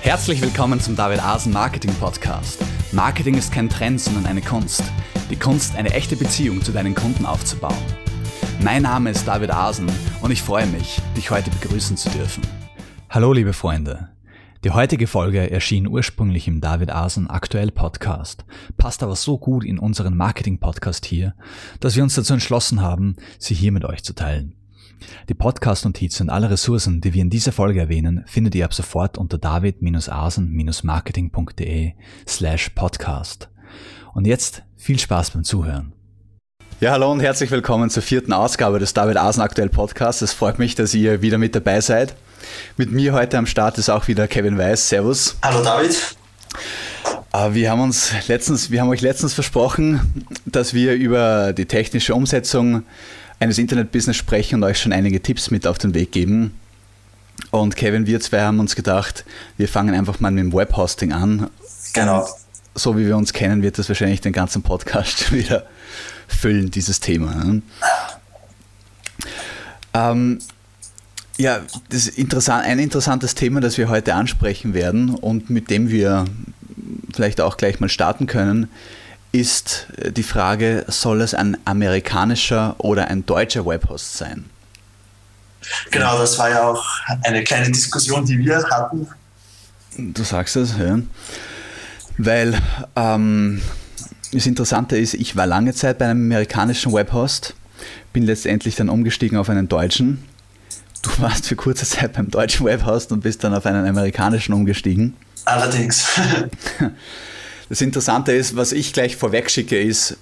Herzlich willkommen zum David Asen Marketing Podcast. Marketing ist kein Trend, sondern eine Kunst. Die Kunst, eine echte Beziehung zu deinen Kunden aufzubauen. Mein Name ist David Asen und ich freue mich, dich heute begrüßen zu dürfen. Hallo liebe Freunde. Die heutige Folge erschien ursprünglich im David Asen Aktuell Podcast, passt aber so gut in unseren Marketing Podcast hier, dass wir uns dazu entschlossen haben, sie hier mit euch zu teilen. Die Podcast-Notizen und alle Ressourcen, die wir in dieser Folge erwähnen, findet ihr ab sofort unter david-asen-marketing.de slash podcast. Und jetzt viel Spaß beim Zuhören. Ja, hallo und herzlich willkommen zur vierten Ausgabe des David Asen Aktuell Podcasts. Es freut mich, dass ihr wieder mit dabei seid. Mit mir heute am Start ist auch wieder Kevin Weiß. Servus. Hallo David. Äh, wir haben uns letztens, wir haben euch letztens versprochen, dass wir über die technische Umsetzung eines Internet-Business sprechen und euch schon einige Tipps mit auf den Weg geben. Und Kevin, wir zwei haben uns gedacht, wir fangen einfach mal mit dem Webhosting an. Genau. Und so wie wir uns kennen, wird das wahrscheinlich den ganzen Podcast wieder füllen, dieses Thema. Ne? Ähm, ja, das ist interessant, ein interessantes Thema, das wir heute ansprechen werden und mit dem wir vielleicht auch gleich mal starten können, ist die Frage, soll es ein amerikanischer oder ein deutscher Webhost sein? Genau, das war ja auch eine kleine Diskussion, die wir hatten. Du sagst es, ja. Weil ähm, das Interessante ist, ich war lange Zeit bei einem amerikanischen Webhost, bin letztendlich dann umgestiegen auf einen deutschen. Du warst für kurze Zeit beim deutschen Webhost und bist dann auf einen amerikanischen umgestiegen. Allerdings. Das Interessante ist, was ich gleich vorweg schicke, ist,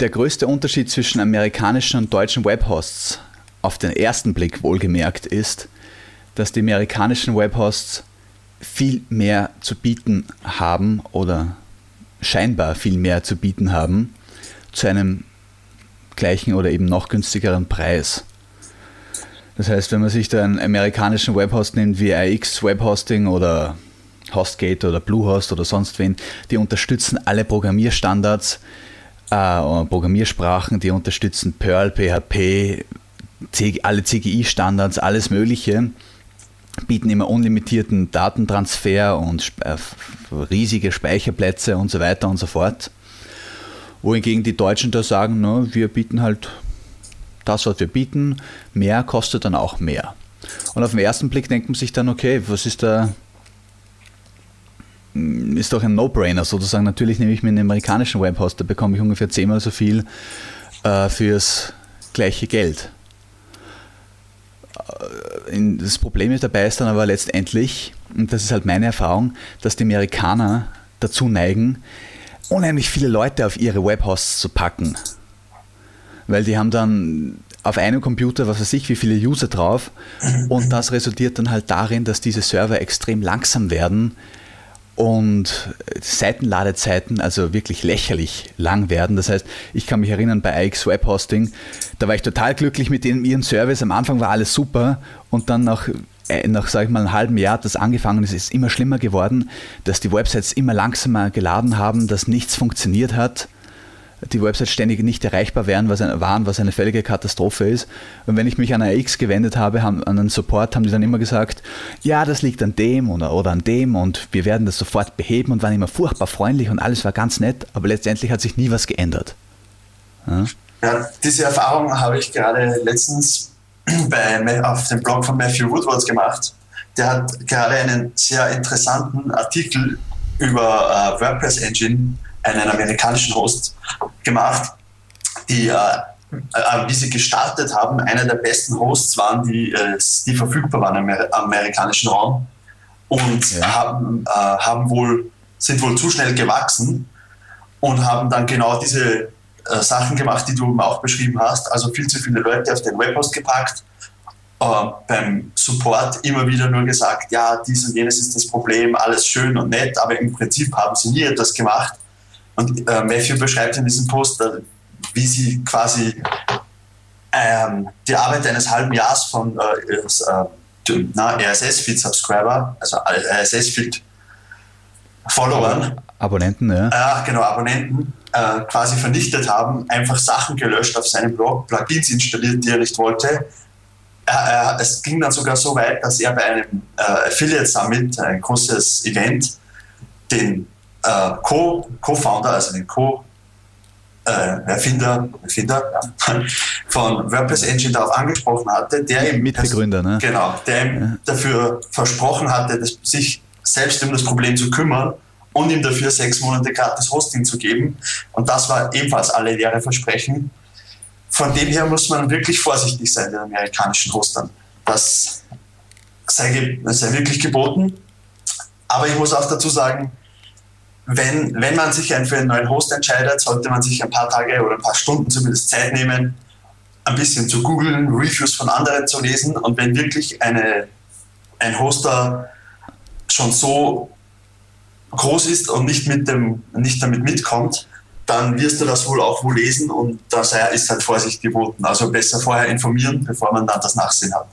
der größte Unterschied zwischen amerikanischen und deutschen Webhosts, auf den ersten Blick wohlgemerkt, ist, dass die amerikanischen Webhosts viel mehr zu bieten haben oder scheinbar viel mehr zu bieten haben zu einem gleichen oder eben noch günstigeren Preis. Das heißt, wenn man sich da einen amerikanischen Webhost nimmt wie AX Webhosting oder Hostgate oder Bluehost oder sonst wen, die unterstützen alle Programmierstandards, äh, Programmiersprachen, die unterstützen Perl, PHP, alle CGI-Standards, alles Mögliche, bieten immer unlimitierten Datentransfer und äh, riesige Speicherplätze und so weiter und so fort. Wohingegen die Deutschen da sagen, no, wir bieten halt das, was wir bieten, mehr kostet dann auch mehr. Und auf den ersten Blick denkt man sich dann, okay, was ist da ist doch ein No-Brainer sozusagen. Natürlich nehme ich mir einen amerikanischen Webhost, da bekomme ich ungefähr zehnmal so viel äh, fürs gleiche Geld. Äh, das Problem dabei ist dann aber letztendlich, und das ist halt meine Erfahrung, dass die Amerikaner dazu neigen, unheimlich viele Leute auf ihre Webhosts zu packen. Weil die haben dann auf einem Computer, was weiß ich, wie viele User drauf und das resultiert dann halt darin, dass diese Server extrem langsam werden, und Seitenladezeiten also wirklich lächerlich lang werden. Das heißt, ich kann mich erinnern bei IX Web Hosting, da war ich total glücklich mit dem, ihren Service. Am Anfang war alles super und dann nach äh, nach, sage ich mal, einem halben Jahr das angefangen, es ist immer schlimmer geworden, dass die Websites immer langsamer geladen haben, dass nichts funktioniert hat die Websites ständig nicht erreichbar wären, was eine, waren, was eine völlige Katastrophe ist. Und wenn ich mich an AX gewendet habe, haben, an den Support, haben die dann immer gesagt, ja, das liegt an dem oder, oder an dem und wir werden das sofort beheben und waren immer furchtbar freundlich und alles war ganz nett, aber letztendlich hat sich nie was geändert. Ja, ja diese Erfahrung habe ich gerade letztens bei, auf dem Blog von Matthew Woodward gemacht. Der hat gerade einen sehr interessanten Artikel über äh, WordPress Engine einen amerikanischen Host gemacht, die, äh, äh, wie sie gestartet haben, einer der besten Hosts waren, die, äh, die verfügbar waren im amerikanischen Raum und ja. haben, äh, haben wohl, sind wohl zu schnell gewachsen und haben dann genau diese Sachen gemacht, die du auch beschrieben hast, also viel zu viele Leute auf den Webhost gepackt, beim Support immer wieder nur gesagt, ja, dies und jenes ist das Problem, alles schön und nett, aber im Prinzip haben sie nie etwas gemacht und äh, Matthew beschreibt in diesem Post, äh, wie sie quasi ähm, die Arbeit eines halben Jahres von äh, äh, RSS-Feed-Subscriber, also RSS-Feed-Followern, Abonnenten, ja. Ja, genau, Abonnenten äh, quasi vernichtet haben, einfach Sachen gelöscht auf seinem Blog, Plugins installiert, die er nicht wollte, er, es ging dann sogar so weit, dass er bei einem äh, Affiliate Summit, ein großes Event, den äh, Co-Founder, also den Co- äh, Erfinder ja, von WordPress Engine darauf angesprochen hatte, der ihm Mitbegründer, ne? genau, der ihm ja. dafür versprochen hatte, dass, sich selbst um das Problem zu kümmern und ihm dafür sechs Monate gratis Hosting zu geben. Und das war ebenfalls alle leere Versprechen. Von dem her muss man wirklich vorsichtig sein, den amerikanischen Hostern. Das sei, sei wirklich geboten. Aber ich muss auch dazu sagen, wenn, wenn man sich für einen neuen Host entscheidet, sollte man sich ein paar Tage oder ein paar Stunden zumindest Zeit nehmen, ein bisschen zu googeln, Reviews von anderen zu lesen und wenn wirklich eine, ein Hoster schon so groß ist und nicht, mit dem, nicht damit mitkommt, dann wirst du das wohl auch wohl lesen und da ist halt Vorsicht geboten. Also besser vorher informieren, bevor man dann das Nachsehen hat.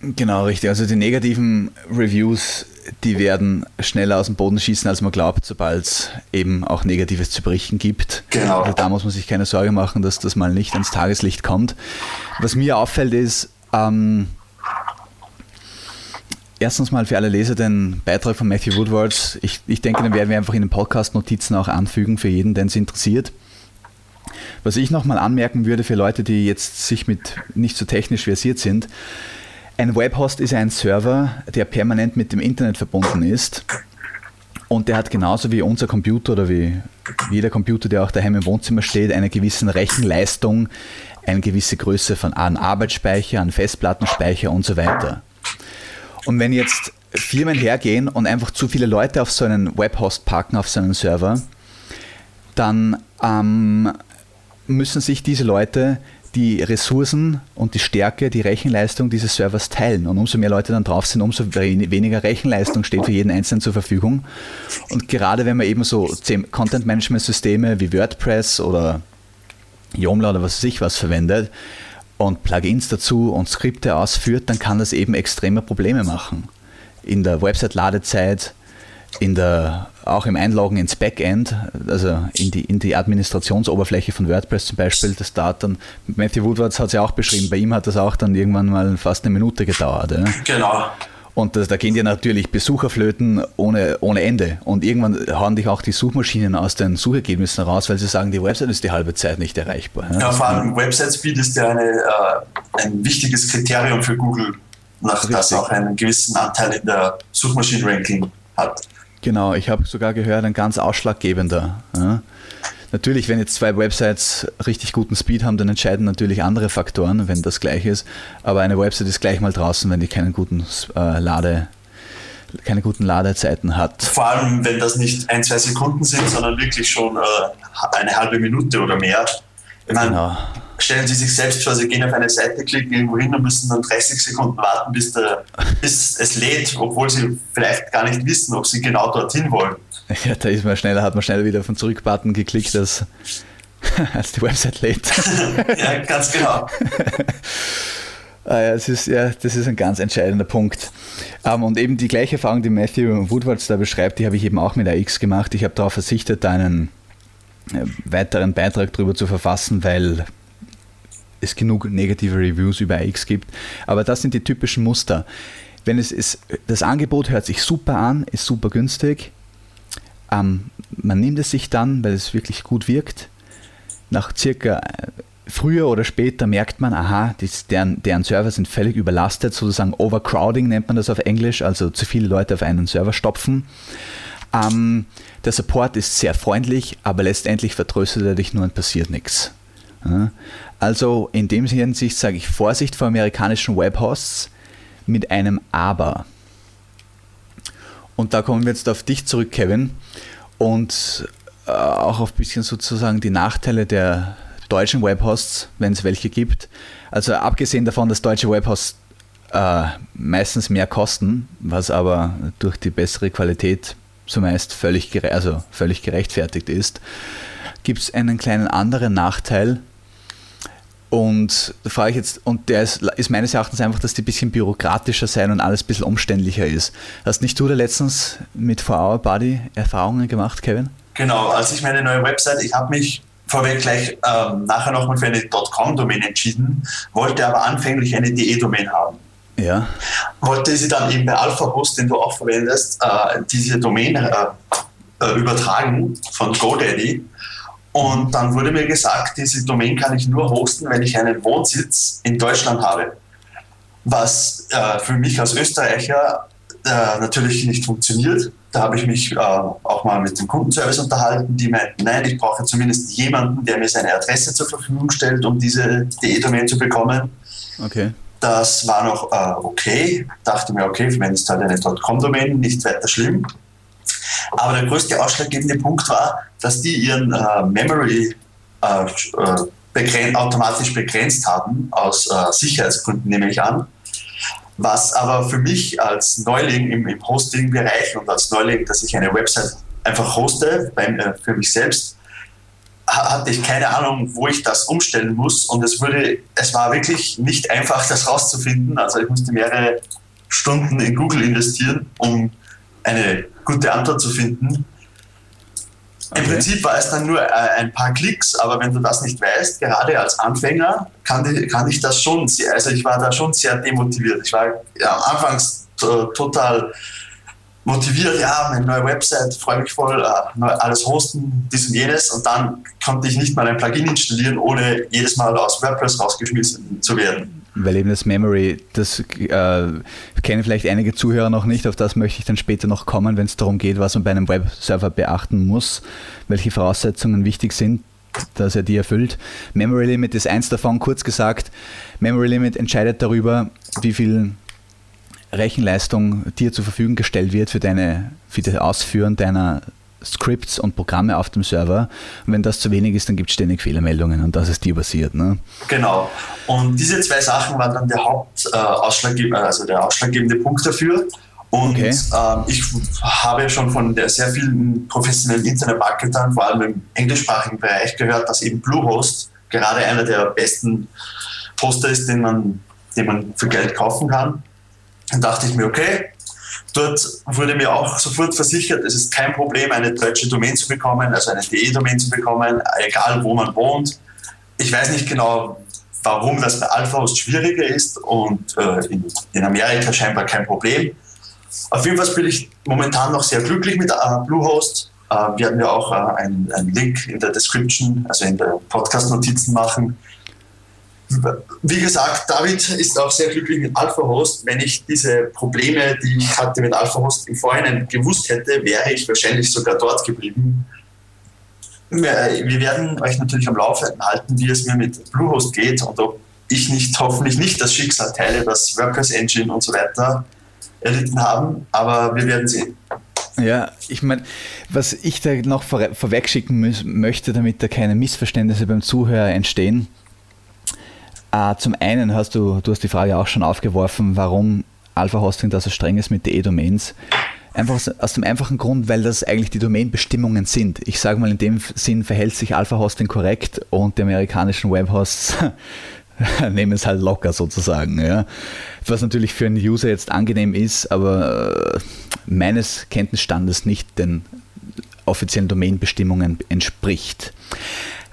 Genau, richtig. Also die negativen Reviews, die werden schneller aus dem Boden schießen, als man glaubt, sobald es eben auch Negatives zu berichten gibt. Genau. Also da muss man sich keine Sorge machen, dass das mal nicht ans Tageslicht kommt. Was mir auffällt ist, ähm, erstens mal für alle Leser den Beitrag von Matthew Woodward. Ich, ich denke, den werden wir einfach in den Podcast-Notizen auch anfügen für jeden, den es interessiert. Was ich nochmal anmerken würde für Leute, die jetzt sich mit nicht so technisch versiert sind, ein Webhost ist ein Server, der permanent mit dem Internet verbunden ist. Und der hat genauso wie unser Computer oder wie jeder Computer, der auch daheim im Wohnzimmer steht, eine gewisse Rechenleistung, eine gewisse Größe von an Arbeitsspeicher, an Festplattenspeicher und so weiter. Und wenn jetzt Firmen hergehen und einfach zu viele Leute auf so einen Webhost packen, auf so einen Server, dann ähm, müssen sich diese Leute die Ressourcen und die Stärke, die Rechenleistung dieses Servers teilen. Und umso mehr Leute dann drauf sind, umso weniger Rechenleistung steht für jeden Einzelnen zur Verfügung. Und gerade wenn man eben so Content-Management-Systeme wie WordPress oder Joomla oder was weiß ich was verwendet, und Plugins dazu und Skripte ausführt, dann kann das eben extreme Probleme machen. In der Website-Ladezeit, in der, auch im Einloggen ins Backend, also in die, in die Administrationsoberfläche von WordPress zum Beispiel, das dauert dann, Matthew Woodwards hat es ja auch beschrieben, bei ihm hat das auch dann irgendwann mal fast eine Minute gedauert. Ja? Genau. Und das, da gehen dir natürlich Besucherflöten ohne, ohne Ende. Und irgendwann hauen dich auch die Suchmaschinen aus den Suchergebnissen raus, weil sie sagen, die Website ist die halbe Zeit nicht erreichbar. Ja, vor allem Website Speed ist ja eine, äh, ein wichtiges Kriterium für Google, nach das auch einen gewissen Anteil in der Suchmaschinenranking hat. Genau, ich habe sogar gehört, ein ganz ausschlaggebender. Ja. Natürlich, wenn jetzt zwei Websites richtig guten Speed haben, dann entscheiden natürlich andere Faktoren, wenn das gleich ist. Aber eine Website ist gleich mal draußen, wenn die keinen guten äh, Lade, keine guten Ladezeiten hat. Vor allem, wenn das nicht ein, zwei Sekunden sind, sondern wirklich schon äh, eine halbe Minute oder mehr. Meine, genau. Stellen Sie sich selbst vor, Sie gehen auf eine Seite, klicken irgendwo hin und müssen dann 30 Sekunden warten, bis, der, bis es lädt, obwohl Sie vielleicht gar nicht wissen, ob Sie genau dorthin wollen. Ja, da ist man schneller, hat man schnell wieder auf den Zurück-Button geklickt, als, als die Website lädt. ja, ganz genau. Ah ja, das ist, ja, das ist ein ganz entscheidender Punkt. Ähm, und eben die gleiche Erfahrung, die Matthew Woodwards da beschreibt, die habe ich eben auch mit AX gemacht. Ich habe darauf verzichtet, da einen weiteren Beitrag darüber zu verfassen, weil es genug negative Reviews über AX gibt. Aber das sind die typischen Muster. Wenn es ist, das Angebot hört sich super an, ist super günstig, ähm, man nimmt es sich dann, weil es wirklich gut wirkt. Nach circa äh, früher oder später merkt man, aha, die, deren, deren Server sind völlig überlastet, sozusagen Overcrowding nennt man das auf Englisch, also zu viele Leute auf einen Server stopfen. Ähm, der Support ist sehr freundlich, aber letztendlich vertröstet er dich nur und passiert nichts. Ja? Also in dem Hinsicht sage ich Vorsicht vor amerikanischen Webhosts mit einem Aber. Und da kommen wir jetzt auf dich zurück, Kevin, und äh, auch auf ein bisschen sozusagen die Nachteile der deutschen Webhosts, wenn es welche gibt. Also abgesehen davon, dass deutsche Webhosts äh, meistens mehr kosten, was aber durch die bessere Qualität zumeist völlig, gere also völlig gerechtfertigt ist, gibt es einen kleinen anderen Nachteil, und da frage ich jetzt, und der ist, ist, meines Erachtens einfach, dass die ein bisschen bürokratischer sein und alles ein bisschen umständlicher ist. Hast nicht du da letztens mit For Our Body Erfahrungen gemacht, Kevin? Genau, als ich meine neue Website, ich habe mich vorweg gleich ähm, nachher nochmal für eine .com-Domain entschieden, wollte aber anfänglich eine DE-Domain haben. Ja. wollte sie dann eben bei AlphaHost, den du auch verwendest, äh, diese Domain äh, äh, übertragen von GoDaddy. Und dann wurde mir gesagt, diese Domain kann ich nur hosten, wenn ich einen Wohnsitz in Deutschland habe. Was äh, für mich als Österreicher äh, natürlich nicht funktioniert. Da habe ich mich äh, auch mal mit dem Kundenservice unterhalten, die meinten, nein, ich brauche zumindest jemanden, der mir seine Adresse zur Verfügung stellt, um diese DE-Domain zu bekommen. Okay. Das war noch äh, okay. Dachte mir, okay, wenn es halt eine .com-Domain, nicht weiter schlimm. Aber der größte ausschlaggebende Punkt war, dass die ihren äh, Memory äh, äh begren automatisch begrenzt haben, aus äh, Sicherheitsgründen nehme ich an. Was aber für mich als Neuling im, im Hosting-Bereich und als Neuling, dass ich eine Website einfach hoste, bei, äh, für mich selbst, hatte ich keine Ahnung, wo ich das umstellen muss. Und es, würde, es war wirklich nicht einfach, das rauszufinden. Also ich musste mehrere Stunden in Google investieren, um eine gute Antwort zu finden. Okay. Im Prinzip war es dann nur äh, ein paar Klicks, aber wenn du das nicht weißt, gerade als Anfänger, kann, kann ich das schon, sehr, also ich war da schon sehr demotiviert. Ich war ja, anfangs total motiviert, ja, meine neue Website, freue mich voll, äh, alles hosten, dies und jenes und dann konnte ich nicht mal ein Plugin installieren, ohne jedes Mal aus WordPress rausgeschmissen zu werden. Weil eben das Memory, das äh, kennen vielleicht einige Zuhörer noch nicht, auf das möchte ich dann später noch kommen, wenn es darum geht, was man bei einem Webserver beachten muss, welche Voraussetzungen wichtig sind, dass er die erfüllt. Memory Limit ist eins davon, kurz gesagt. Memory Limit entscheidet darüber, wie viel Rechenleistung dir zur Verfügung gestellt wird für, deine, für das Ausführen deiner Scripts und Programme auf dem Server. Und wenn das zu wenig ist, dann gibt es ständig Fehlermeldungen und das ist dir passiert. Ne? Genau. Und diese zwei Sachen waren dann der Hauptausschlaggebende, äh, also der ausschlaggebende Punkt dafür. Und okay. ähm, ich habe schon von sehr vielen professionellen Internetmarketern, vor allem im englischsprachigen Bereich, gehört, dass eben Bluehost gerade einer der besten Hoster ist, den man, den man für Geld kaufen kann. Dann dachte ich mir, okay, Dort wurde mir auch sofort versichert, es ist kein Problem, eine deutsche Domain zu bekommen, also eine DE-Domain zu bekommen, egal wo man wohnt. Ich weiß nicht genau, warum das bei AlphaHost schwieriger ist und äh, in, in, Amerika scheinbar kein Problem. Auf jeden Fall bin ich momentan noch sehr glücklich mit äh, Bluehost. Äh, wir werden ja auch äh, einen, einen Link in der Description, also in der Podcast-Notizen machen wie gesagt, David ist auch sehr glücklich mit AlphaHost. Wenn ich diese Probleme, die ich hatte mit AlphaHost im Vorhinein gewusst hätte, wäre ich wahrscheinlich sogar dort geblieben. Wir werden euch natürlich am Laufenden halten, wie es mir mit Bluehost geht und ob ich nicht, hoffentlich nicht das Schicksal teile, das WordPress Engine und so weiter erlitten haben, aber wir werden sehen. Ja, ich meine, was ich da noch vor, vorwegschicken möchte, damit da keine Missverständnisse beim Zuhörer entstehen, Uh, zum einen hast du, du hast die Frage auch schon aufgeworfen, warum Alpha Hosting da so streng ist mit DE-Domains. Einfach aus, aus, dem einfachen Grund, weil das eigentlich die Domainbestimmungen sind. Ich sage mal, in dem Sinn verhält sich Alpha Hosting korrekt und die amerikanischen Webhosts nehmen es halt locker sozusagen. Ja. Was natürlich für einen User jetzt angenehm ist, aber äh, meines Kenntnisstandes nicht den offiziellen Domainbestimmungen entspricht.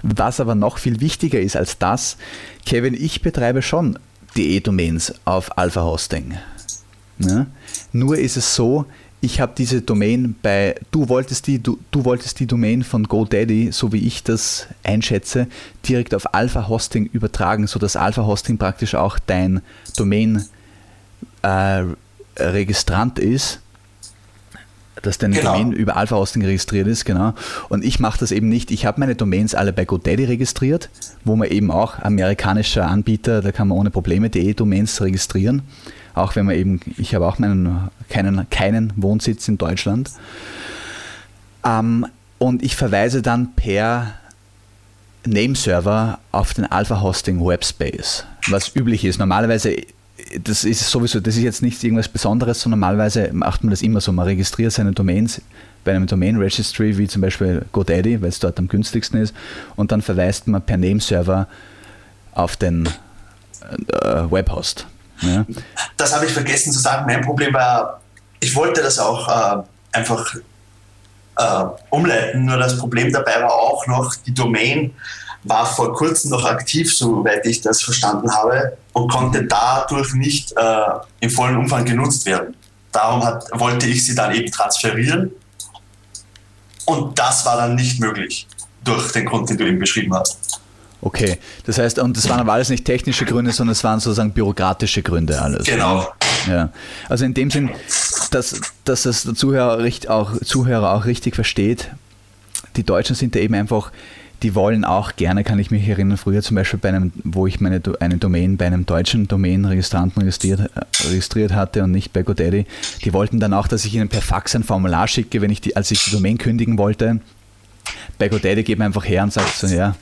Was aber noch viel wichtiger ist als das, Kevin, ich betreibe schon DE-Domains auf Alpha Hosting. Ja? Nur ist es so, ich habe diese Domain bei, du wolltest die, du, du, wolltest die Domain von GoDaddy, so wie ich das einschätze, direkt auf Alpha Hosting übertragen, sodass Alpha Hosting praktisch auch dein Domain äh, Registrant ist dass deine genau. Domain über Alpha Hosting registriert ist, genau. Und ich mache das eben nicht. Ich habe meine Domains alle bei GoDaddy registriert, wo man eben auch amerikanischer Anbieter, da kann man ohne Probleme DE-Domains registrieren. Auch wenn man eben, ich habe auch meinen, keinen, keinen Wohnsitz in Deutschland. Ähm, und ich verweise dann per Nameserver auf den Alpha Hosting Webspace, was üblich ist. Normalerweise das ist sowieso, das ist jetzt nichts irgendwas Besonderes, sondern normalerweise macht man das immer so. Man registriert seine Domains bei einem Domain Registry, wie zum Beispiel GoDaddy, weil es dort am günstigsten ist, und dann verweist man per Nameserver auf den äh, Webhost. Ja. Das habe ich vergessen zu sagen. Mein Problem war, ich wollte das auch äh, einfach äh, umleiten, nur das Problem dabei war auch noch, die Domain war vor kurzem noch aktiv, soweit ich das verstanden habe, und konnte dadurch nicht äh, im vollen Umfang genutzt werden. Darum hat, wollte ich sie dann eben transferieren. Und das war dann nicht möglich durch den Grund, den du eben beschrieben hast. Okay, das heißt, und das waren aber alles nicht technische Gründe, sondern es waren sozusagen bürokratische Gründe alles. Genau. Ja. Also in dem Sinn, dass, dass das der Zuhörer, auch, Zuhörer auch richtig versteht, die Deutschen sind da eben einfach die wollen auch gerne, kann ich mich erinnern, früher zum Beispiel bei einem, wo ich meine eine Domain bei einem deutschen Domain-Registranten registriert, äh, registriert hatte und nicht bei GoDaddy, die wollten dann auch, dass ich ihnen per Fax ein Formular schicke, wenn ich die, als ich die Domain kündigen wollte. Bei GoDaddy geht man einfach her und sagt so, ja,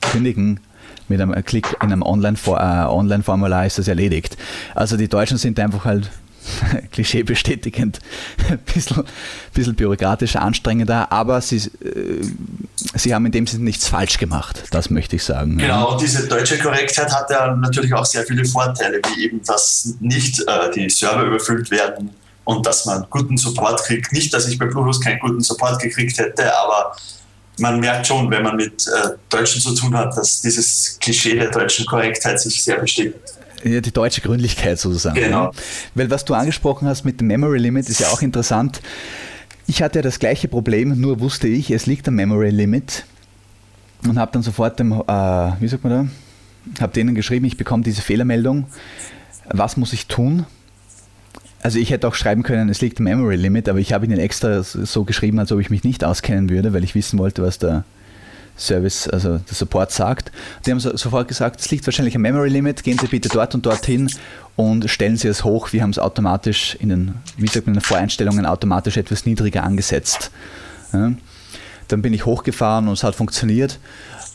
kündigen, mit einem Klick in einem Online-Formular äh, Online ist das erledigt. Also die Deutschen sind einfach halt Klischee bestätigend, ein bisschen, bisschen bürokratischer, anstrengender, aber sie, äh, sie haben in dem Sinne nichts falsch gemacht, das möchte ich sagen. Genau, diese deutsche Korrektheit hat ja natürlich auch sehr viele Vorteile, wie eben, dass nicht äh, die Server überfüllt werden und dass man guten Support kriegt. Nicht, dass ich bei Bluehost keinen guten Support gekriegt hätte, aber man merkt schon, wenn man mit äh, Deutschen zu tun hat, dass dieses Klischee der deutschen Korrektheit sich sehr bestätigt. Ja, die deutsche Gründlichkeit sozusagen. Genau. Weil was du angesprochen hast mit dem Memory Limit ist ja auch interessant. Ich hatte ja das gleiche Problem, nur wusste ich, es liegt am Memory Limit und habe dann sofort dem, äh, wie sagt man da, habe denen geschrieben, ich bekomme diese Fehlermeldung. Was muss ich tun? Also ich hätte auch schreiben können, es liegt am Memory Limit, aber ich habe ihnen extra so geschrieben, als ob ich mich nicht auskennen würde, weil ich wissen wollte, was da Service, also der Support sagt. Die haben so, sofort gesagt, es liegt wahrscheinlich am Memory Limit, gehen Sie bitte dort und dorthin und stellen Sie es hoch. Wir haben es automatisch in den, wie sagt man, in den Voreinstellungen automatisch etwas niedriger angesetzt. Ja. Dann bin ich hochgefahren und es hat funktioniert.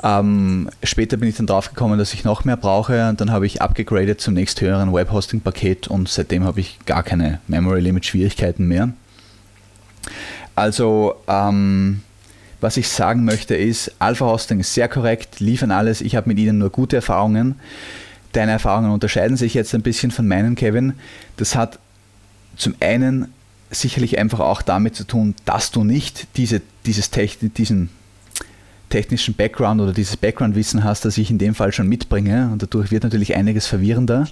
Ähm, später bin ich dann drauf gekommen, dass ich noch mehr brauche und dann habe ich abgegradet zum nächsthöheren Webhosting-Paket und seitdem habe ich gar keine Memory Limit Schwierigkeiten mehr. Also ähm, was ich sagen möchte ist, Alpha Hosting ist sehr korrekt, liefern alles. Ich habe mit ihnen nur gute Erfahrungen. Deine Erfahrungen unterscheiden sich jetzt ein bisschen von meinen, Kevin. Das hat zum einen sicherlich einfach auch damit zu tun, dass du nicht diese, dieses Techn diesen technischen Background oder dieses Background-Wissen hast, das ich in dem Fall schon mitbringe. Und dadurch wird natürlich einiges verwirrender.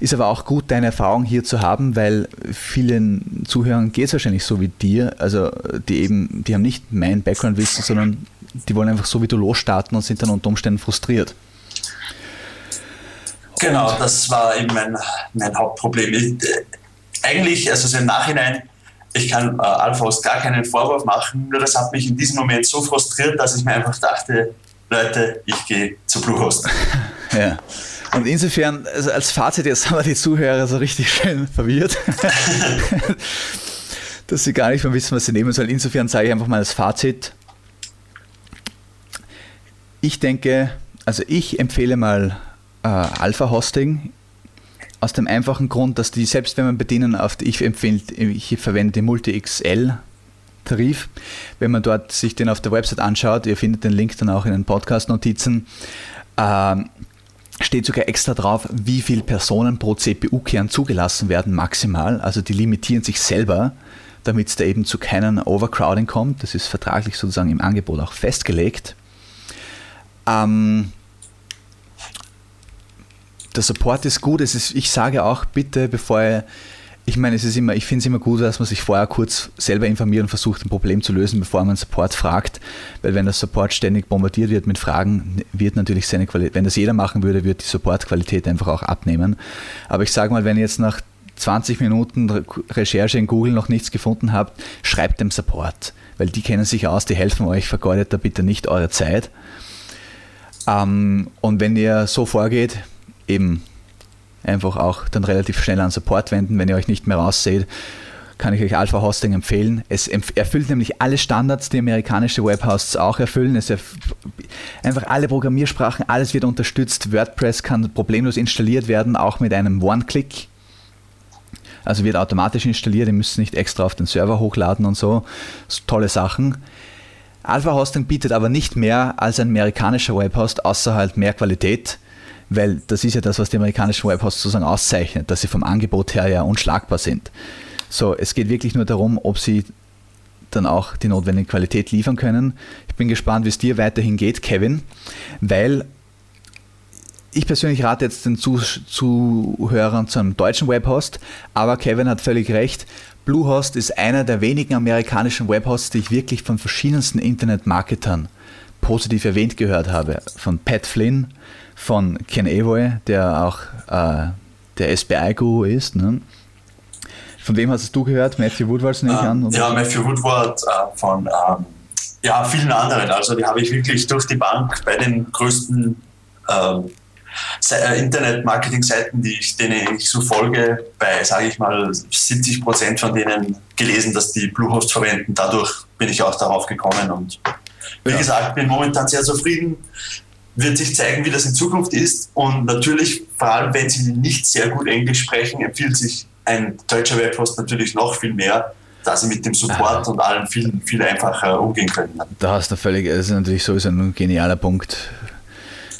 Ist aber auch gut, deine Erfahrung hier zu haben, weil vielen Zuhörern geht es wahrscheinlich so wie dir. Also die eben, die haben nicht mein Background-Wissen, sondern die wollen einfach so wie du losstarten und sind dann unter Umständen frustriert. Genau, das war eben mein, mein Hauptproblem. Ich, äh, eigentlich, also im Nachhinein, ich kann äh, Alphos gar keinen Vorwurf machen, nur das hat mich in diesem Moment so frustriert, dass ich mir einfach dachte, Leute, ich gehe zu Bluehost. ja. Und insofern, also als Fazit, jetzt haben wir die Zuhörer so richtig schön verwirrt, dass sie gar nicht mehr wissen, was sie nehmen sollen. Insofern sage ich einfach mal als Fazit. Ich denke, also ich empfehle mal äh, Alpha Hosting aus dem einfachen Grund, dass die, selbst wenn man bedienen auf, die, ich empfehle, ich verwende den Multi-XL Tarif. Wenn man dort sich den auf der Website anschaut, ihr findet den Link dann auch in den Podcast-Notizen, äh, steht sogar extra drauf, wie viele Personen pro CPU-Kern zugelassen werden, maximal. Also die limitieren sich selber, damit es da eben zu keinem Overcrowding kommt. Das ist vertraglich sozusagen im Angebot auch festgelegt. Ähm, der Support ist gut. Es ist, ich sage auch bitte, bevor ihr ich meine, es ist immer, ich finde es immer gut, dass man sich vorher kurz selber informiert und versucht, ein Problem zu lösen, bevor man Support fragt. Weil wenn der Support ständig bombardiert wird mit Fragen, wird natürlich seine Qualität, wenn das jeder machen würde, wird die Supportqualität einfach auch abnehmen. Aber ich sage mal, wenn ihr jetzt nach 20 Minuten Recherche in Google noch nichts gefunden habt, schreibt dem Support. Weil die kennen sich aus, die helfen euch, vergeudet da bitte nicht eure Zeit. Ähm, und wenn ihr so vorgeht, eben einfach auch dann relativ schnell an Support wenden, wenn ihr euch nicht mehr rausseht kann ich euch Alpha Hosting empfehlen. Es erfüllt nämlich alle Standards, die amerikanische Webhosts auch erfüllen. Es einfach alle Programmiersprachen, alles wird unterstützt. WordPress kann problemlos installiert werden, auch mit einem One-Click. Also wird automatisch installiert, ihr müsst nicht extra auf den Server hochladen und so. Tolle Sachen. Alpha Hosting bietet aber nicht mehr als ein amerikanischer Webhost, außer halt mehr Qualität weil das ist ja das, was die amerikanischen Webhosts sozusagen auszeichnet, dass sie vom Angebot her ja unschlagbar sind. So, es geht wirklich nur darum, ob sie dann auch die notwendige Qualität liefern können. Ich bin gespannt, wie es dir weiterhin geht, Kevin, weil ich persönlich rate jetzt den Zuhörern zu einem deutschen Webhost, aber Kevin hat völlig recht. Bluehost ist einer der wenigen amerikanischen Webhosts, die ich wirklich von verschiedensten Internetmarketern positiv erwähnt gehört habe. Von Pat Flynn, von Ken Evoy, der auch äh, der SBI-Guru ist. Ne? Von wem hast du gehört? Matthew Woodward nehme ich an? Oder? Ja, Matthew Woodward äh, von ähm, ja, vielen anderen. Also die habe ich wirklich durch die Bank bei den größten ähm, äh, Internet-Marketing-Seiten, die ich, denen ich so folge, bei, sage ich mal, 70 Prozent von denen gelesen, dass die Bluehost verwenden. Dadurch bin ich auch darauf gekommen und wie ja. gesagt, bin momentan sehr zufrieden. Wird sich zeigen, wie das in Zukunft ist. Und natürlich, vor allem wenn Sie nicht sehr gut Englisch sprechen, empfiehlt sich ein deutscher Webhost natürlich noch viel mehr, da Sie mit dem Support und allem viel, viel einfacher umgehen können. Da hast du völlig, das ist natürlich sowieso ein genialer Punkt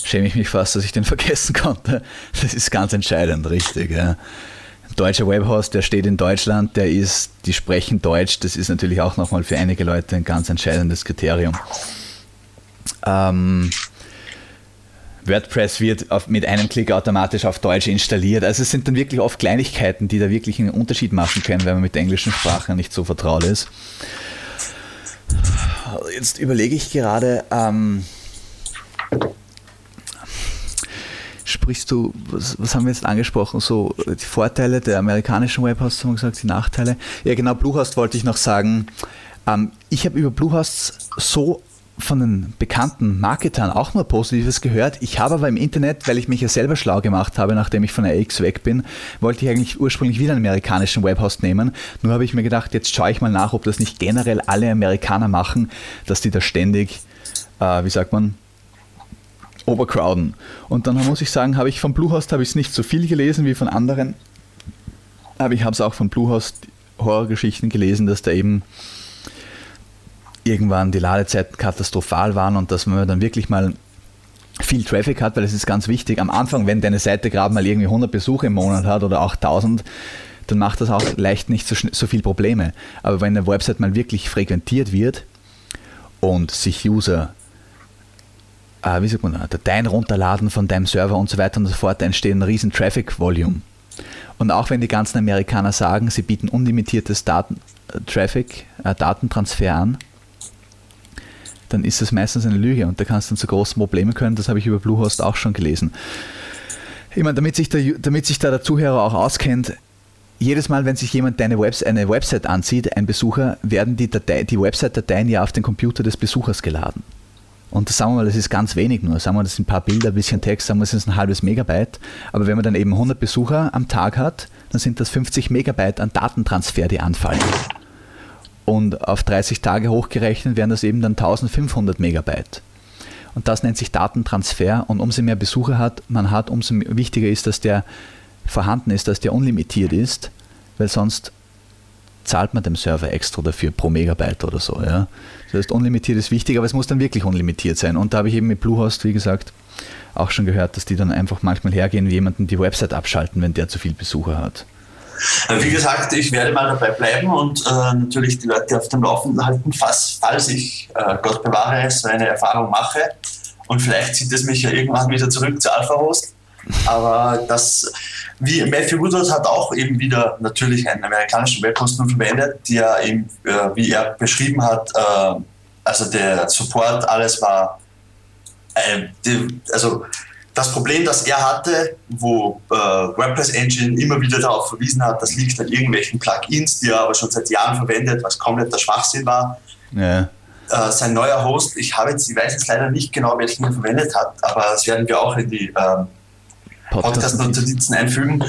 schäme ich mich fast, dass ich den vergessen konnte. Das ist ganz entscheidend, richtig. Ja. Ein deutscher Webhost, der steht in Deutschland, der ist, die sprechen Deutsch, das ist natürlich auch nochmal für einige Leute ein ganz entscheidendes Kriterium. Ähm, WordPress wird auf, mit einem Klick automatisch auf Deutsch installiert. Also es sind dann wirklich oft Kleinigkeiten, die da wirklich einen Unterschied machen können, wenn man mit der englischen Sprache nicht so vertraut ist. Jetzt überlege ich gerade, ähm, sprichst du, was, was, haben wir jetzt angesprochen? So die Vorteile der amerikanischen Webhosts, haben wir gesagt, die Nachteile. Ja, genau, Bluehost wollte ich noch sagen. Ähm, ich habe über Bluehost so von den bekannten Marketern auch nur Positives gehört. Ich habe aber im Internet, weil ich mich ja selber schlau gemacht habe, nachdem ich von der X weg bin, wollte ich eigentlich ursprünglich wieder einen amerikanischen Webhost nehmen. Nur habe ich mir gedacht, jetzt schaue ich mal nach, ob das nicht generell alle Amerikaner machen, dass die da ständig, äh, wie sagt man, overcrowden. Und dann muss ich sagen, habe ich von Bluehost habe ich es nicht so viel gelesen wie von anderen, aber ich habe es auch von Bluehost Horrorgeschichten gelesen, dass da eben irgendwann die Ladezeiten katastrophal waren und dass man dann wirklich mal viel Traffic hat, weil es ist ganz wichtig. Am Anfang, wenn deine Seite gerade mal irgendwie 100 Besuche im Monat hat oder auch 1000, dann macht das auch leicht nicht so, so viel Probleme. Aber wenn eine Website mal wirklich frequentiert wird und sich User äh, wie sagt man, Dateien runterladen von deinem Server und so weiter und so fort, entsteht ein riesen Traffic-Volume. Und auch wenn die ganzen Amerikaner sagen, sie bieten unlimitiertes Daten, Traffic, äh, Datentransfer an, dann ist das meistens eine Lüge und da kann es dann zu großen Problemen können. Das habe ich über Bluehost auch schon gelesen. Ich meine, damit sich, der, damit sich da der Zuhörer auch auskennt, jedes Mal, wenn sich jemand deine Webs eine Website ansieht, ein Besucher, werden die, die Website-Dateien ja auf den Computer des Besuchers geladen. Und sagen wir mal, das ist ganz wenig nur. Sagen wir, das sind ein paar Bilder, ein bisschen Text, sagen wir, das ist ein halbes Megabyte. Aber wenn man dann eben 100 Besucher am Tag hat, dann sind das 50 Megabyte an Datentransfer, die anfallen. Und auf 30 Tage hochgerechnet wären das eben dann 1500 Megabyte. Und das nennt sich Datentransfer. Und umso mehr Besucher hat, man hat, umso wichtiger ist, dass der vorhanden ist, dass der unlimitiert ist, weil sonst zahlt man dem Server extra dafür pro Megabyte oder so. Ja. Das heißt, unlimitiert ist wichtig, aber es muss dann wirklich unlimitiert sein. Und da habe ich eben mit Bluehost, wie gesagt, auch schon gehört, dass die dann einfach manchmal hergehen und jemanden die Website abschalten, wenn der zu viel Besucher hat. Wie gesagt, ich werde mal dabei bleiben und äh, natürlich die Leute auf dem Laufenden halten, falls, falls ich, äh, Gott bewahre, so eine Erfahrung mache. Und vielleicht zieht es mich ja irgendwann wieder zurück zu Alpha-Host. Aber das, wie Matthew Woodward hat auch eben wieder natürlich einen amerikanischen nur verwendet, der eben, äh, wie er beschrieben hat, äh, also der Support, alles war, äh, die, also das Problem, das er hatte, wo äh, WordPress Engine immer wieder darauf verwiesen hat, das liegt an irgendwelchen Plugins, die er aber schon seit Jahren verwendet, was kompletter Schwachsinn war. Ja. Äh, sein neuer Host, ich habe jetzt, ich weiß jetzt leider nicht genau, welchen er verwendet hat, aber das werden wir auch in die ähm, Podcast-Notizen einfügen.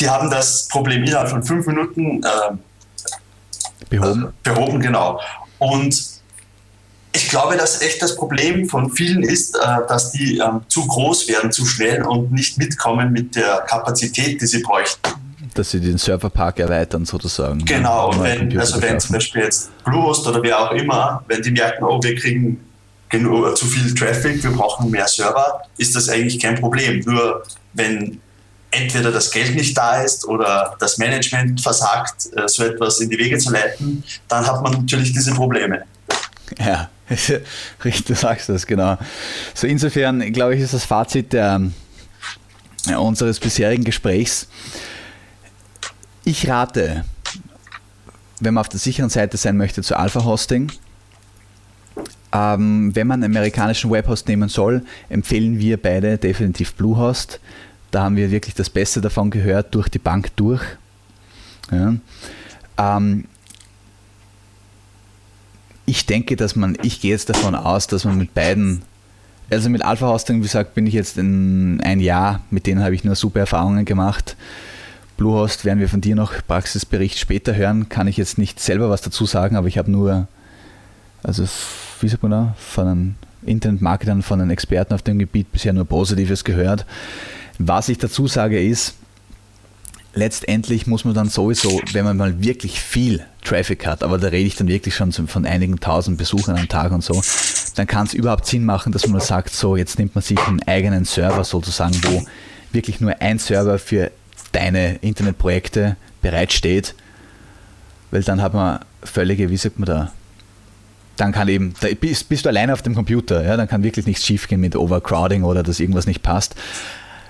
Die haben das Problem innerhalb von fünf Minuten äh, behoben. Behoben, genau. Und ich glaube, dass echt das Problem von vielen ist, äh, dass die ähm, zu groß werden, zu schnell und nicht mitkommen mit der Kapazität, die sie bräuchten. Dass sie den Serverpark erweitern sozusagen. Genau, und wenn, also wenn zum Beispiel jetzt Bluehost oder wer auch immer, wenn die merken, oh, wir kriegen genug, zu viel Traffic, wir brauchen mehr Server, ist das eigentlich kein Problem. Nur wenn entweder das Geld nicht da ist oder das Management versagt, äh, so etwas in die Wege zu leiten, dann hat man natürlich diese Probleme. Ja, richtig, du sagst das, genau. So insofern, glaube ich, ist das Fazit der, unseres bisherigen Gesprächs. Ich rate, wenn man auf der sicheren Seite sein möchte, zu Alpha Hosting. Ähm, wenn man einen amerikanischen Webhost nehmen soll, empfehlen wir beide definitiv Bluehost. Da haben wir wirklich das Beste davon gehört, durch die Bank durch. Ja. Ähm, ich denke, dass man, ich gehe jetzt davon aus, dass man mit beiden, also mit Alpha Hosting, wie gesagt, bin ich jetzt in ein Jahr, mit denen habe ich nur super Erfahrungen gemacht. Bluehost werden wir von dir noch Praxisbericht später hören, kann ich jetzt nicht selber was dazu sagen, aber ich habe nur, also wie sagt man da, von den Internetmarketern, von den Experten auf dem Gebiet bisher nur Positives gehört. Was ich dazu sage ist, letztendlich muss man dann sowieso, wenn man mal wirklich viel Traffic hat, aber da rede ich dann wirklich schon von einigen tausend Besuchern am Tag und so, dann kann es überhaupt Sinn machen, dass man sagt, so jetzt nimmt man sich einen eigenen Server sozusagen, wo wirklich nur ein Server für deine Internetprojekte bereitsteht, weil dann hat man völlige, wie sagt man da, dann kann eben, da bist, bist du alleine auf dem Computer, ja, dann kann wirklich nichts schiefgehen mit Overcrowding oder dass irgendwas nicht passt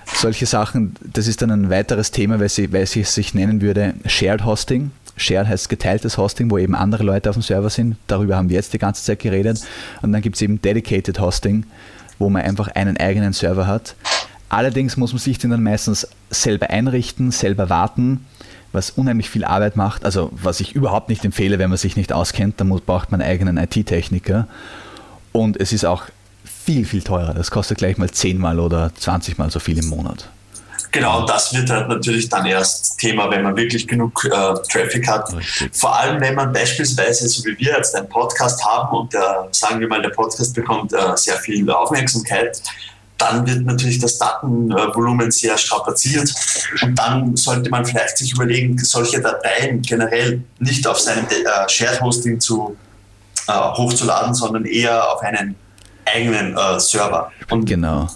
solche Sachen, das ist dann ein weiteres Thema, weil, sie, weil sie sich nennen würde Shared Hosting. Shared heißt geteiltes Hosting, wo eben andere Leute auf dem Server sind. Darüber haben wir jetzt die ganze Zeit geredet. Und dann gibt es eben Dedicated Hosting, wo man einfach einen eigenen Server hat. Allerdings muss man sich den dann meistens selber einrichten, selber warten, was unheimlich viel Arbeit macht. Also was ich überhaupt nicht empfehle, wenn man sich nicht auskennt, dann muss, braucht man einen eigenen IT-Techniker. Und es ist auch viel, viel teurer. Das kostet gleich mal zehnmal oder 20 mal so viel im Monat. Genau, das wird halt natürlich dann erst Thema, wenn man wirklich genug äh, Traffic hat. Richtig. Vor allem, wenn man beispielsweise, so wie wir jetzt einen Podcast haben und der, sagen wir mal, der Podcast bekommt äh, sehr viel Aufmerksamkeit, dann wird natürlich das Datenvolumen sehr strapaziert und dann sollte man vielleicht sich überlegen, solche Dateien generell nicht auf seinem äh, Shared Hosting zu, äh, hochzuladen, sondern eher auf einen eigenen äh, Server. Und genau.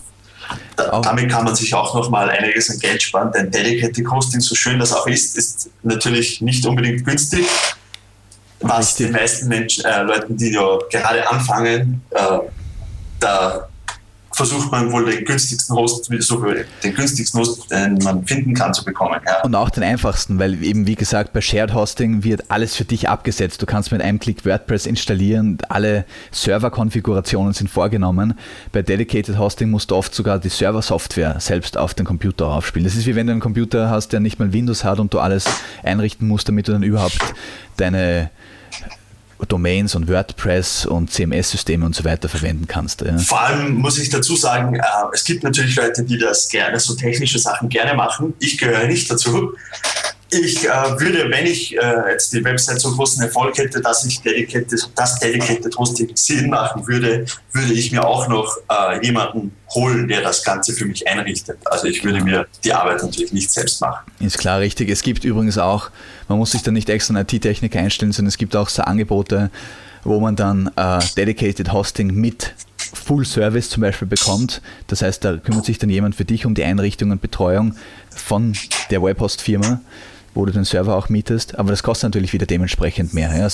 Da, damit kann man sich auch nochmal einiges an Geld sparen, denn Dedicated Hosting, so schön das auch ist, ist natürlich nicht unbedingt günstig. Was Richtig. die meisten Menschen, äh, Leuten, die ja gerade anfangen, äh, da versucht man wohl den günstigsten Host, den günstigsten Host, den man finden kann, zu bekommen. Ja. Und auch den einfachsten, weil eben wie gesagt, bei Shared Hosting wird alles für dich abgesetzt. Du kannst mit einem Klick WordPress installieren, alle Serverkonfigurationen sind vorgenommen. Bei Dedicated Hosting musst du oft sogar die Server-Software selbst auf den Computer aufspielen. Das ist wie wenn du einen Computer hast, der nicht mal Windows hat und du alles einrichten musst, damit du dann überhaupt deine Domains und WordPress und CMS-Systeme und so weiter verwenden kannst. Ja. Vor allem muss ich dazu sagen, äh, es gibt natürlich Leute, die das gerne, so technische Sachen gerne machen. Ich gehöre nicht dazu. Ich äh, würde, wenn ich äh, jetzt die Website so großen Erfolg hätte, dass ich dedicated, das Dedicated Hosting Sinn machen würde, würde ich mir auch noch äh, jemanden holen, der das Ganze für mich einrichtet. Also ich würde mir die Arbeit natürlich nicht selbst machen. Ist klar, richtig. Es gibt übrigens auch, man muss sich da nicht extra einen IT-Techniker einstellen, sondern es gibt auch so Angebote, wo man dann äh, Dedicated Hosting mit Full Service zum Beispiel bekommt. Das heißt, da kümmert sich dann jemand für dich um die Einrichtung und Betreuung von der Webhost-Firma wo du den Server auch mietest, aber das kostet natürlich wieder dementsprechend mehr. Ja,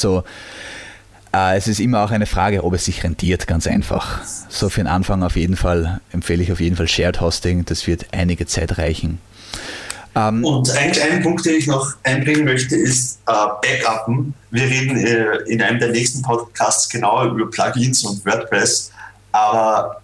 äh, es ist immer auch eine Frage, ob es sich rentiert, ganz einfach. So für den Anfang auf jeden Fall empfehle ich auf jeden Fall Shared Hosting, das wird einige Zeit reichen. Ähm, und ein, ein Punkt, den ich noch einbringen möchte, ist äh, Backuppen. Wir reden äh, in einem der nächsten Podcasts genauer über Plugins und WordPress, aber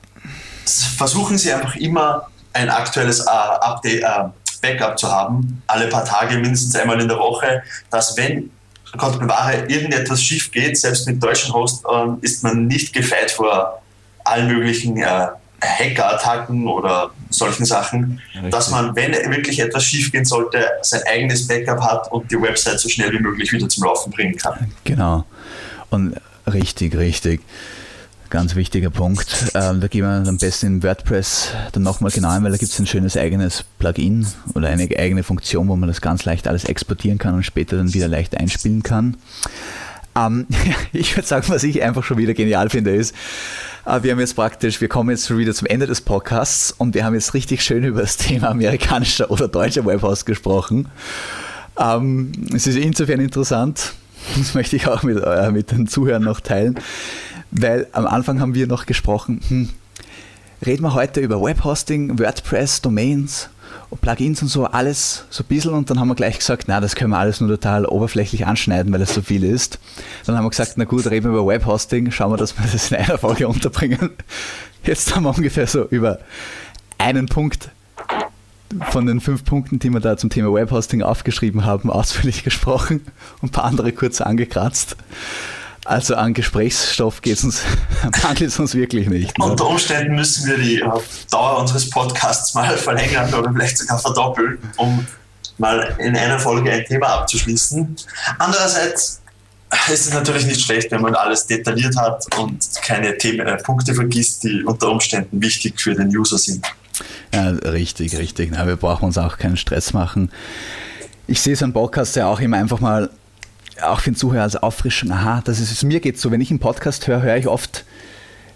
versuchen Sie einfach immer ein aktuelles äh, Update, äh, Backup zu haben, alle paar Tage, mindestens einmal in der Woche, dass wenn Gott bewahre, irgendetwas schief geht, selbst mit deutschen Host, äh, ist man nicht gefeit vor allen möglichen äh, Hacker-Attacken oder solchen Sachen, Richtig. dass man, wenn wirklich etwas schief gehen sollte, sein eigenes Backup hat und die Website so schnell wie möglich wieder zum Laufen bringen kann. Genau. Und richtig, richtig. Ganz wichtiger Punkt. Ähm, da gehen wir am besten in WordPress dann nochmal genau ein, weil da gibt es ein schönes eigenes Plugin oder eine eigene Funktion, wo man das ganz leicht alles exportieren kann und später dann wieder leicht einspielen kann. Ähm, ich würde sagen, was ich einfach schon wieder genial finde, ist, äh, wir haben jetzt praktisch, wir kommen jetzt schon wieder zum Ende des Podcasts und wir haben jetzt richtig schön über das Thema amerikanischer oder deutscher Webhost gesprochen. Ähm, es ist insofern interessant, das möchte ich auch mit, äh, mit den Zuhörern noch teilen, weil am Anfang haben wir noch gesprochen, hm, reden wir heute über Webhosting, WordPress, Domains Plugins und so, alles so ein bisschen und dann haben wir gleich gesagt, na, das können wir alles nur total oberflächlich anschneiden, weil es so viel ist. Dann haben wir gesagt, na gut, reden wir über Webhosting, schauen wir, dass wir das in einer Folge unterbringen. Jetzt haben wir ungefähr so über einen Punkt von den fünf Punkten, die wir da zum Thema Webhosting aufgeschrieben haben, ausführlich gesprochen und ein paar andere kurz angekratzt. Also an Gesprächsstoff geht uns, mangelt es uns wirklich nicht. Ne? Unter Umständen müssen wir die äh, Dauer unseres Podcasts mal verlängern oder vielleicht sogar verdoppeln, um mal in einer Folge ein Thema abzuschließen. Andererseits ist es natürlich nicht schlecht, wenn man alles detailliert hat und keine Themen, äh, Punkte vergisst, die unter Umständen wichtig für den User sind. Ja, richtig, richtig. Na, wir brauchen uns auch keinen Stress machen. Ich sehe so einen Podcast ja auch immer einfach mal, auch für den Zuhörer als Auffrischung. Aha, das ist es. Mir geht so, wenn ich einen Podcast höre, höre ich oft,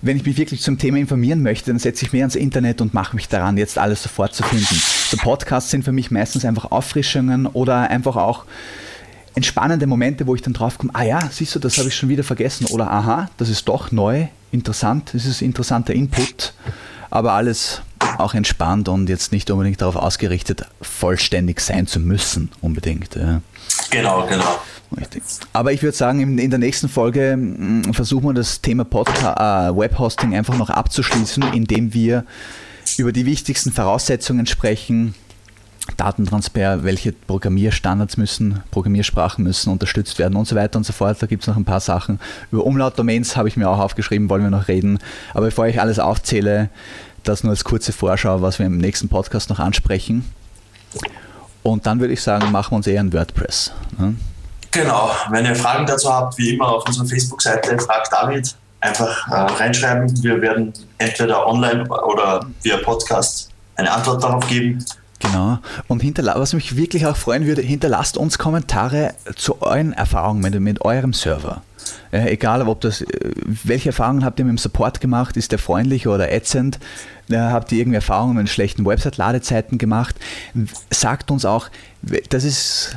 wenn ich mich wirklich zum Thema informieren möchte, dann setze ich mich ans Internet und mache mich daran, jetzt alles sofort zu finden. So Podcasts sind für mich meistens einfach Auffrischungen oder einfach auch entspannende Momente, wo ich dann drauf komme, ah ja, siehst du, das habe ich schon wieder vergessen oder aha, das ist doch neu, interessant, das ist interessanter Input, aber alles auch entspannt und jetzt nicht unbedingt darauf ausgerichtet, vollständig sein zu müssen, unbedingt. Ja. Genau, genau. Richtig. Aber ich würde sagen, in, der nächsten Folge mm, versuchen wir das Thema äh, Webhosting einfach noch abzuschließen, indem wir über die wichtigsten Voraussetzungen sprechen, Datentransfer, welche Programmierstandards müssen, Programmiersprachen müssen unterstützt werden und so weiter und so fort. Da gibt es noch ein paar Sachen. Über Umlautdomains habe ich mir auch aufgeschrieben, wollen wir noch reden. Aber bevor ich alles aufzähle, das nur als kurze Vorschau, was wir im nächsten Podcast noch ansprechen. Und dann würde ich sagen, machen wir uns eher ein WordPress. Ne? Genau, wenn ihr Fragen dazu habt, wie immer auf unserer Facebook-Seite, fragt David, einfach äh, reinschreiben. Wir werden entweder online oder via Podcast eine Antwort darauf geben. Genau. Und was mich wirklich auch freuen würde, hinterlasst uns Kommentare zu euren Erfahrungen mit, mit eurem Server. Äh, egal, ob das, äh, welche Erfahrungen habt ihr mit dem Support gemacht? Ist der freundlich oder ätzend? Äh, habt ihr irgendeine Erfahrungen mit schlechten Website-Ladezeiten gemacht? Sagt uns auch, das ist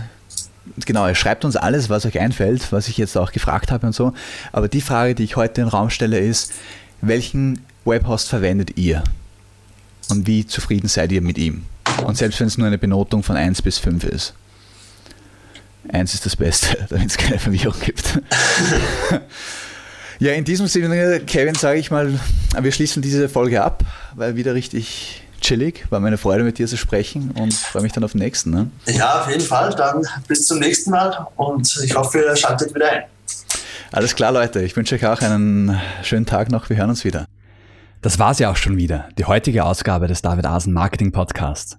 genau, schreibt uns alles, was euch einfällt, was ich jetzt auch gefragt habe und so. Aber die Frage, die ich heute in den Raum stelle, ist, welchen Webhost verwendet ihr? Und wie zufrieden seid ihr mit ihm? Und selbst wenn es nur eine Benotung von 1 bis 5 ist. 1 ist das Beste, damit es keine Verwirrung gibt. ja, in diesem Sinne, Kevin, sage ich mal, wir schließen diese Folge ab, weil wieder richtig chillig. War meine Freude, mit dir zu sprechen und freue mich dann auf den nächsten. Ne? Ja, auf jeden Fall. Dann bis zum nächsten Mal und ich hoffe, ihr schaltet wieder ein. Alles klar, Leute. Ich wünsche euch auch einen schönen Tag noch. Wir hören uns wieder. Das war's ja auch schon wieder, die heutige Ausgabe des David Asen Marketing Podcasts.